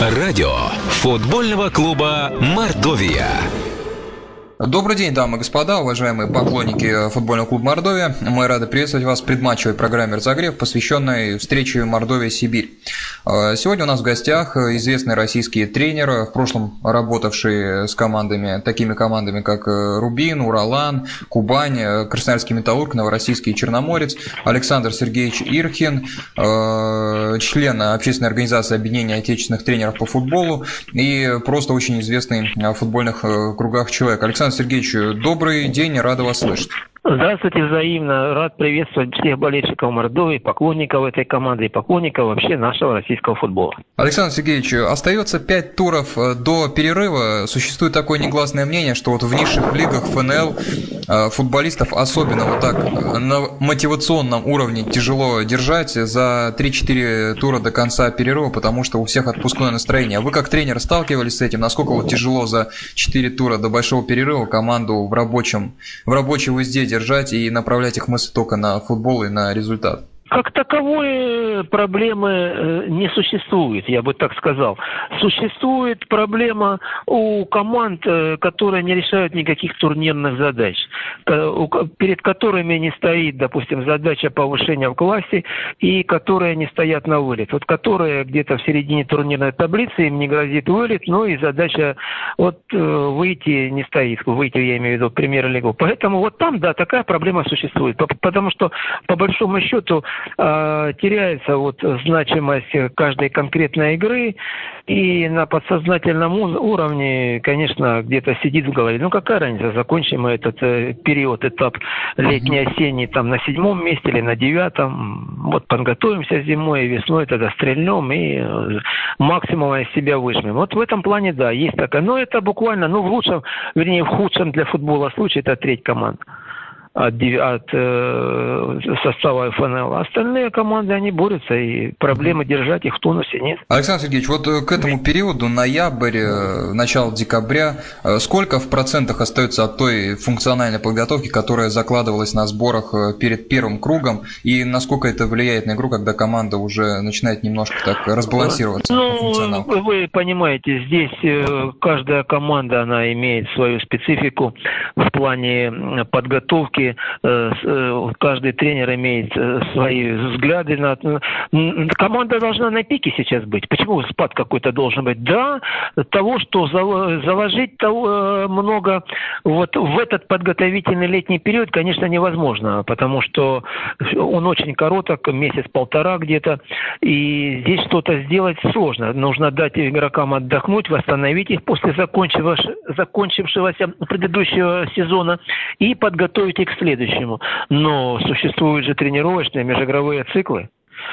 Радио футбольного клуба «Мордовия». Добрый день, дамы и господа, уважаемые поклонники футбольного клуба Мордовия. Мы рады приветствовать вас в предматчевой программе «Разогрев», посвященной встрече Мордовия-Сибирь. Э, сегодня у нас в гостях известный российский тренер, в прошлом работавший с командами, такими командами, как э, Рубин, Уралан, Кубань, э, Красноярский Металлург, Новороссийский Черноморец, Александр Сергеевич Ирхин, член общественной организации объединения отечественных тренеров по футболу и просто очень известный в футбольных кругах человек. Александр Сергеевич, добрый день, рада вас слышать. Здравствуйте, взаимно. Рад приветствовать всех болельщиков Мордовии, поклонников этой команды и поклонников вообще нашего российского футбола. Александр Сергеевич, остается пять туров э, до перерыва. Существует такое негласное мнение, что вот в низших лигах ФНЛ футболистов особенно вот так на мотивационном уровне тяжело держать за 3-4 тура до конца перерыва, потому что у всех отпускное настроение. Вы как тренер сталкивались с этим? Насколько вот тяжело за 4 тура до большого перерыва команду в рабочем, в рабочей узде держать и направлять их мысли только на футбол и на результат? Как таковой проблемы э, не существует, я бы так сказал. Существует проблема у команд, э, которые не решают никаких турнирных задач, перед которыми не стоит, допустим, задача повышения в классе, и которые не стоят на вылет. Вот которые где-то в середине турнирной таблицы, им не грозит вылет, но и задача вот э, выйти не стоит, выйти, я имею в виду, премьер-лигу. Поэтому вот там, да, такая проблема существует. Потому что, по большому счету, э, теряется вот значимость каждой конкретной игры, и на подсознательном уровне, конечно, где-то сидит в голове, ну какая разница, закончим мы этот э, период, этап летний-осенний там на седьмом месте или на девятом, вот подготовимся зимой и весной, тогда стрельнем и э, максимум из себя выжмем. Вот в этом плане, да, есть такая, но это буквально, ну в лучшем, вернее в худшем для футбола случае, это треть команд от, от э, состава ФНЛ. Остальные команды, они борются, и проблемы держать их в тонусе нет. Александр Сергеевич, вот э, к этому периоду, ноябрь, э, начало декабря, э, сколько в процентах остается от той функциональной подготовки, которая закладывалась на сборах перед первым кругом, и насколько это влияет на игру, когда команда уже начинает немножко так разбалансироваться? Ну, вы понимаете, здесь каждая команда, она имеет свою специфику в плане подготовки, Э, э, каждый тренер имеет э, свои взгляды на... Команда должна на пике сейчас быть. Почему спад какой-то должен быть? Да, того, что заложить того много вот в этот подготовительный летний период, конечно, невозможно, потому что он очень короток, месяц-полтора где-то, и здесь что-то сделать сложно. Нужно дать игрокам отдохнуть, восстановить их после закончившегося предыдущего сезона и подготовить их к следующему. Но существуют же тренировочные межигровые циклы.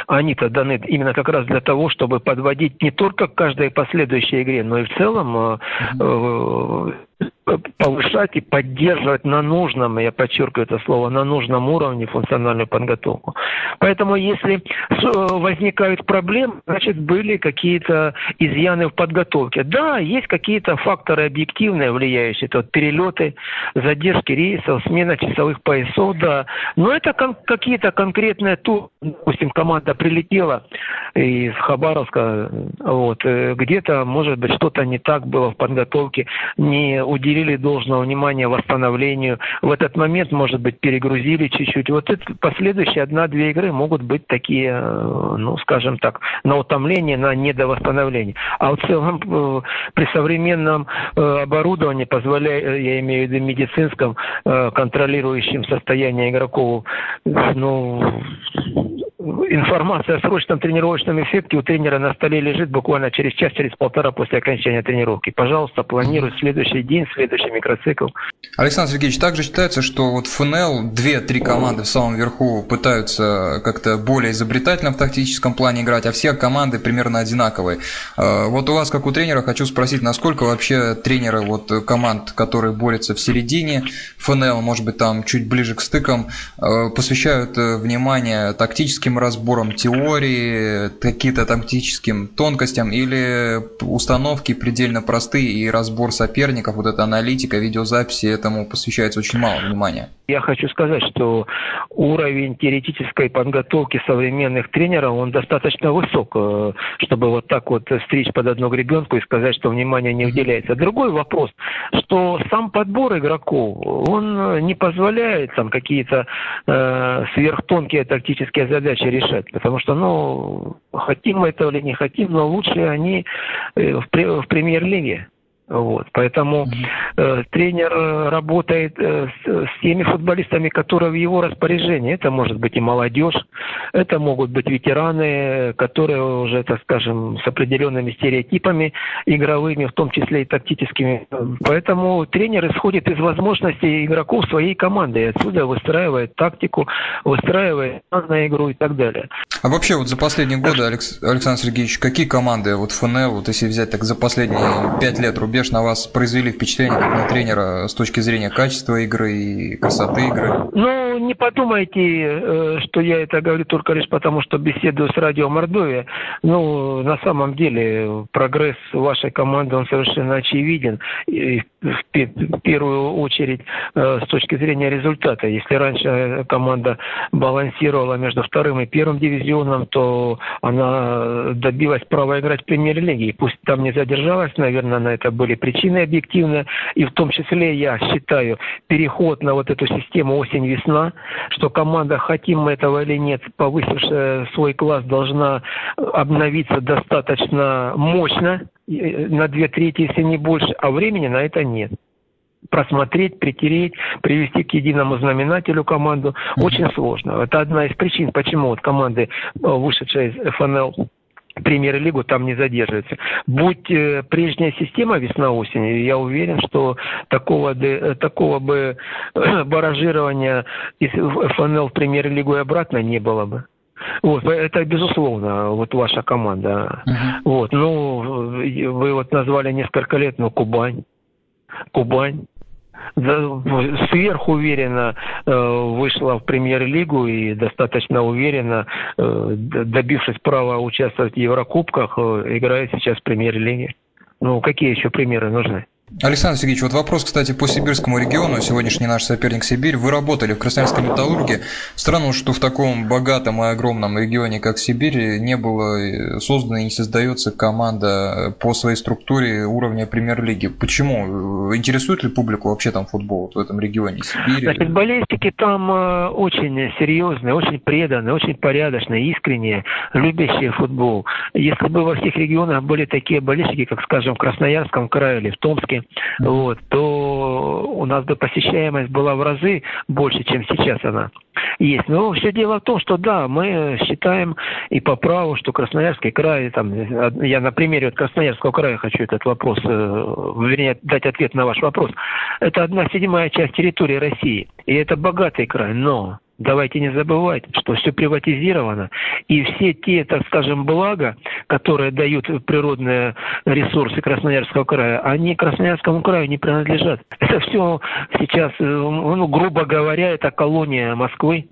Они-то даны именно как раз для того, чтобы подводить не только к каждой последующей игре, но и в целом э, э, повышать и поддерживать на нужном, я подчеркиваю это слово, на нужном уровне функциональную подготовку. Поэтому если возникают проблемы, значит были какие-то изъяны в подготовке. Да, есть какие-то факторы объективные, влияющие, это вот перелеты, задержки рейсов, смена часовых поясов, да. Но это кон- какие-то конкретные туры, допустим, команда прилетела из Хабаровска, вот, э, где-то, может быть, что-то не так было в подготовке, не уделили должного внимания восстановлению. В этот момент, может быть, перегрузили чуть-чуть. Вот это последующие одна-две игры могут быть такие, э, ну, скажем так, на утомление, на недовосстановление. А в целом э, при современном э, оборудовании, позволяя, я имею в виду медицинском, контролирующем состояние игроков, ну, информация о срочном тренировочном эффекте у тренера на столе лежит буквально через час, через полтора после окончания тренировки. Пожалуйста, планируй следующий день, следующий микроцикл. Александр Сергеевич, также считается, что вот ФНЛ, две-три команды в самом верху пытаются как-то более изобретательно в тактическом плане играть, а все команды примерно одинаковые. А, вот у вас, как у тренера, хочу спросить, насколько вообще тренеры вот команд, которые борются в середине ФНЛ, может быть, там чуть ближе к стыкам, а, посвящают э, внимание тактическим таким разбором теории, какие-то тактическим тонкостям, или установки предельно простые и разбор соперников, вот эта аналитика, видеозаписи, этому посвящается очень мало внимания? Я хочу сказать, что уровень теоретической подготовки современных тренеров, он достаточно высок, э, чтобы вот так вот стричь под одну гребенку и сказать, что внимание не уделяется. Другой вопрос, что сам подбор игроков, он не позволяет там какие-то э, сверхтонкие тактические задачи решать, потому что, ну, хотим мы этого или не хотим, но лучше они э, в премьер-лиге. Вот, поэтому э, тренер э, работает э, с, с теми футболистами, которые в его распоряжении. Это может быть и молодежь, это могут быть ветераны, которые уже, так скажем, с определенными стереотипами игровыми, в том числе и тактическими. Поэтому тренер исходит из возможностей игроков своей команды и отсюда выстраивает тактику, выстраивает на игру и так далее. А вообще вот за последние годы, Александр Сергеевич, какие команды, вот ФНЛ, вот если взять так за последние пять лет рубеж рубеж на вас произвели впечатление как на тренера с точки зрения качества игры и красоты игры? Ну, не подумайте, э, что я это говорю только лишь потому, что беседую с радио Мордовия. Ну, на самом деле, прогресс вашей команды, он совершенно очевиден. И в первую очередь э, с точки зрения результата. Если раньше команда балансировала между вторым и первым дивизионом, то она добилась права играть в премьер-лиге. Пусть там не задержалась, наверное, на это были причины объективные. И в том числе, я считаю, переход на вот эту систему осень-весна, что команда, хотим мы этого или нет, повысившая свой класс, должна обновиться достаточно мощно, на две трети, если не больше, а времени на это нет. Просмотреть, притереть, привести к единому знаменателю команду. Очень сложно. Это одна из причин, почему вот команды, э, вышедшие из ФНЛ, премьер-лигу там не задерживается. Будь э, прежняя система весна-осень, я уверен, что такого, э, такого бы э, баражирования из ФНЛ в премьер-лигу и обратно не было бы. Вот, это безусловно, вот ваша команда. Uh-huh. Вот, ну, вы вот назвали несколько лет, ну, Кубань. Кубань. Сверхуверенно э, вышла в премьер-лигу и достаточно уверенно, э, добившись права участвовать в Еврокубках, э, играет сейчас в премьер-лиге. Ну, какие еще примеры нужны? Александр Сергеевич, вот вопрос, кстати, по сибирскому региону. Сегодняшний наш соперник Сибирь. Вы работали в Красноярской металлурге. Странно, что в таком богатом и огромном регионе, как Сибирь, не было создана и не создается команда по своей структуре уровня премьер-лиги. Почему? Интересует ли публику вообще там футбол вот в этом регионе Сибири? Значит, болельщики там э, очень серьезные, очень преданные, очень порядочные, искренние, любящие футбол. Если бы во всех регионах были такие болельщики, как, скажем, в Красноярском крае или в Томске, Минске, вот, то у нас бы посещаемость была в разы больше, чем сейчас она есть. Но все дело в том, что да, мы считаем и по праву, что Красноярский край, там, я на примере от Красноярского края хочу этот вопрос, э, вернее, дать ответ на ваш вопрос. Это одна седьмая часть территории России, и это богатый край, но Давайте не забывать, что все приватизировано, и все те, так скажем, блага, которые дают природные ресурсы Красноярского края, они Красноярскому краю не принадлежат. Это все сейчас, э, ну, грубо говоря, это колония Москвы.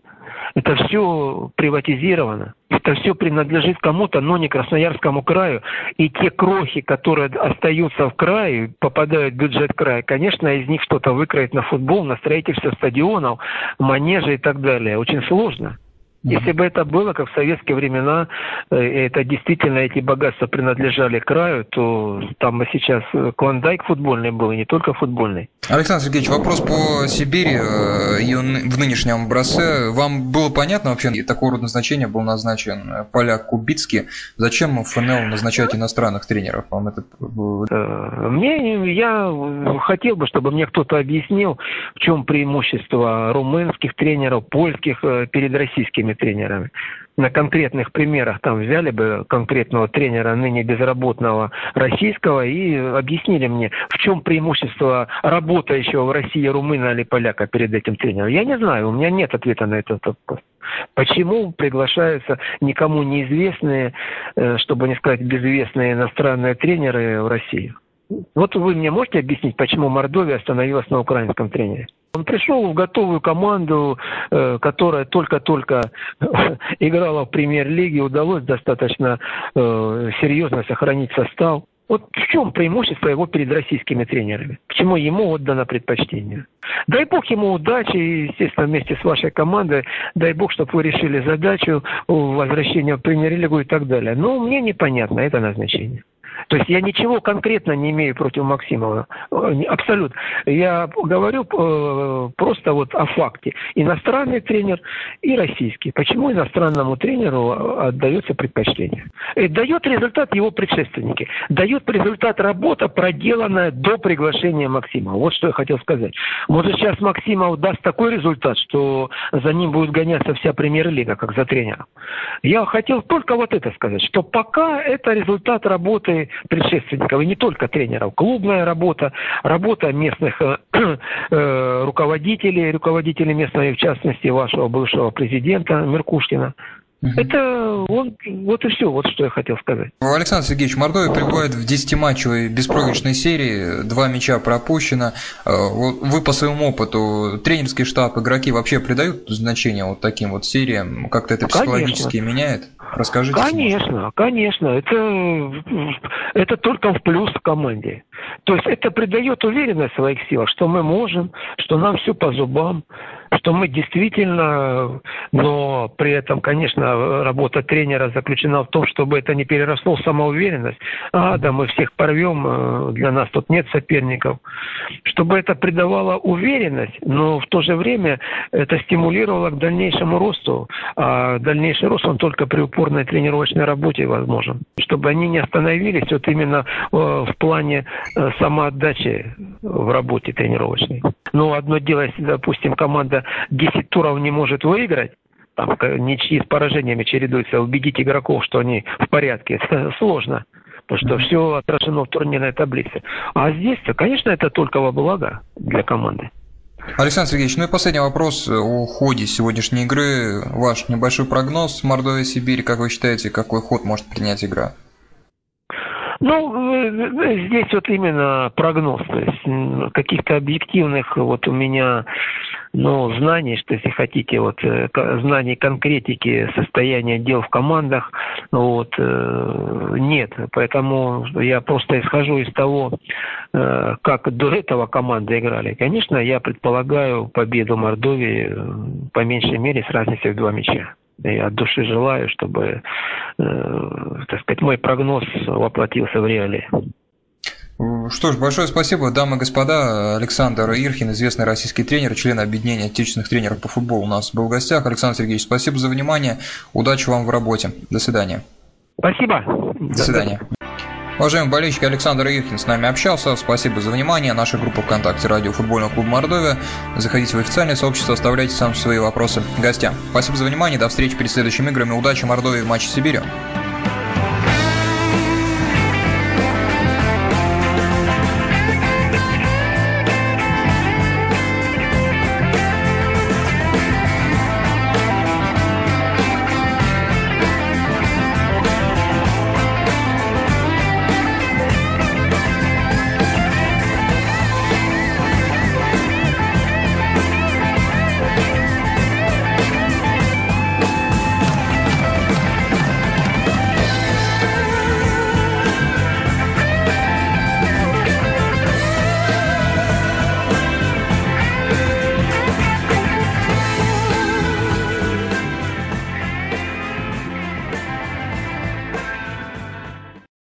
Это все приватизировано. Это все принадлежит кому-то, но не Красноярскому краю. И те крохи, которые остаются в крае, попадают в бюджет края, конечно, из них что-то выкроить на футбол, на строительство стадионов, манежи и так далее. Очень сложно. Если бы это было, как в советские времена, э, это действительно эти богатства принадлежали краю, то там сейчас клондайк футбольный был, и не только футбольный. Александр Сергеевич, вопрос по Сибири э, и в нынешнем бросе. Вам было понятно вообще, такого рода назначение был назначен поляк Кубицкий. Зачем в ФНЛ назначать иностранных тренеров? Вам это... Э, мне, я хотел бы, чтобы мне кто-то объяснил, в чем преимущество румынских тренеров, польских перед российскими тренерами. На конкретных примерах там взяли бы конкретного тренера, ныне безработного российского, и объяснили мне, в чем преимущество работающего в России румына или поляка перед этим тренером. Я не знаю, у меня нет ответа на этот вопрос. Почему приглашаются никому неизвестные, э, чтобы не сказать безвестные иностранные тренеры в Россию? Вот вы мне можете объяснить, почему Мордовия остановилась на украинском тренере? Он пришел в готовую команду, э, которая только-только играла в премьер-лиге, удалось достаточно э, серьезно сохранить состав. Вот в чем преимущество его перед российскими тренерами? Почему ему отдано предпочтение? Дай бог ему удачи, естественно, вместе с вашей командой. Дай бог, чтобы вы решили задачу возвращения в премьер-лигу и так далее. Но мне непонятно это назначение. То есть я ничего конкретно не имею против Максимова. Э, абсолютно. Я говорю э, просто вот о факте. Иностранный тренер и российский. Почему иностранному тренеру отдается предпочтение? И дает результат его предшественники. Дает результат работа, проделанная до приглашения Максимова. Вот что я хотел сказать. Может сейчас Максимов даст такой результат, что за ним будет гоняться вся премьер-лига, как за тренером. Я хотел только вот это сказать, что пока это результат работы предшественников, и не только тренеров. Клубная работа, работа местных э, э, руководителей, руководителей местной, в частности, вашего бывшего президента Меркушкина. Это он, вот и все, вот что я хотел сказать. Александр Сергеевич, Мордовия пребывает в 10-матчевой беспроигрышной серии, два мяча пропущено. Э, вы по своему опыту, тренерский штаб, игроки вообще придают значение вот таким вот сериям? Как-то это психологически конечно. меняет? Расскажите. Конечно, конечно. Это, это только в плюс команде. То есть это придает уверенность в своих силах, что мы можем, что нам все по зубам что мы действительно, но при этом, конечно, работа тренера заключена в том, чтобы это не переросло в самоуверенность. А, да, мы всех порвем, э, для нас тут нет соперников. Чтобы это придавало уверенность, но в то же время это стимулировало к дальнейшему росту. А дальнейший рост, он только при упорной тренировочной работе возможен. Чтобы они не остановились вот именно э, в плане э, самоотдачи в работе тренировочной. Ну, одно дело, если, допустим, команда 10 туров не может выиграть, там ничьи с поражениями чередуются, убедить игроков, что они в порядке, это сложно. Потому что все отражено в турнирной таблице. А здесь-то, конечно, это только во благо для команды. Александр Сергеевич, ну и последний вопрос о ходе сегодняшней игры. Ваш небольшой прогноз Мордовия Сибирь, как вы считаете, какой ход может принять игра? Ну, э, э, здесь вот именно прогноз. То есть каких-то объективных вот у меня но знаний, что если хотите, вот э, знаний конкретики состояния дел в командах, вот, э, нет. Поэтому я просто исхожу из того, э, как до этого команды играли. Конечно, я предполагаю победу Мордовии по меньшей мере с разницей в два мяча. И от души желаю, чтобы, так сказать, мой прогноз воплотился в реалии. Что ж, большое спасибо, дамы и господа. Александр Ирхин, известный российский тренер, член объединения отечественных тренеров по футболу у нас был в гостях. Александр Сергеевич, спасибо за внимание. Удачи вам в работе. До свидания. Спасибо. До свидания. Уважаемый болельщик Александр Ирхин с нами общался. Спасибо за внимание. Наша группа ВКонтакте «Радио футбольного клуба Мордовия». Заходите в официальное сообщество, оставляйте сам свои вопросы гостям. Спасибо за внимание. До встречи перед следующими играми. Удачи Мордовии в матче с Сибирью.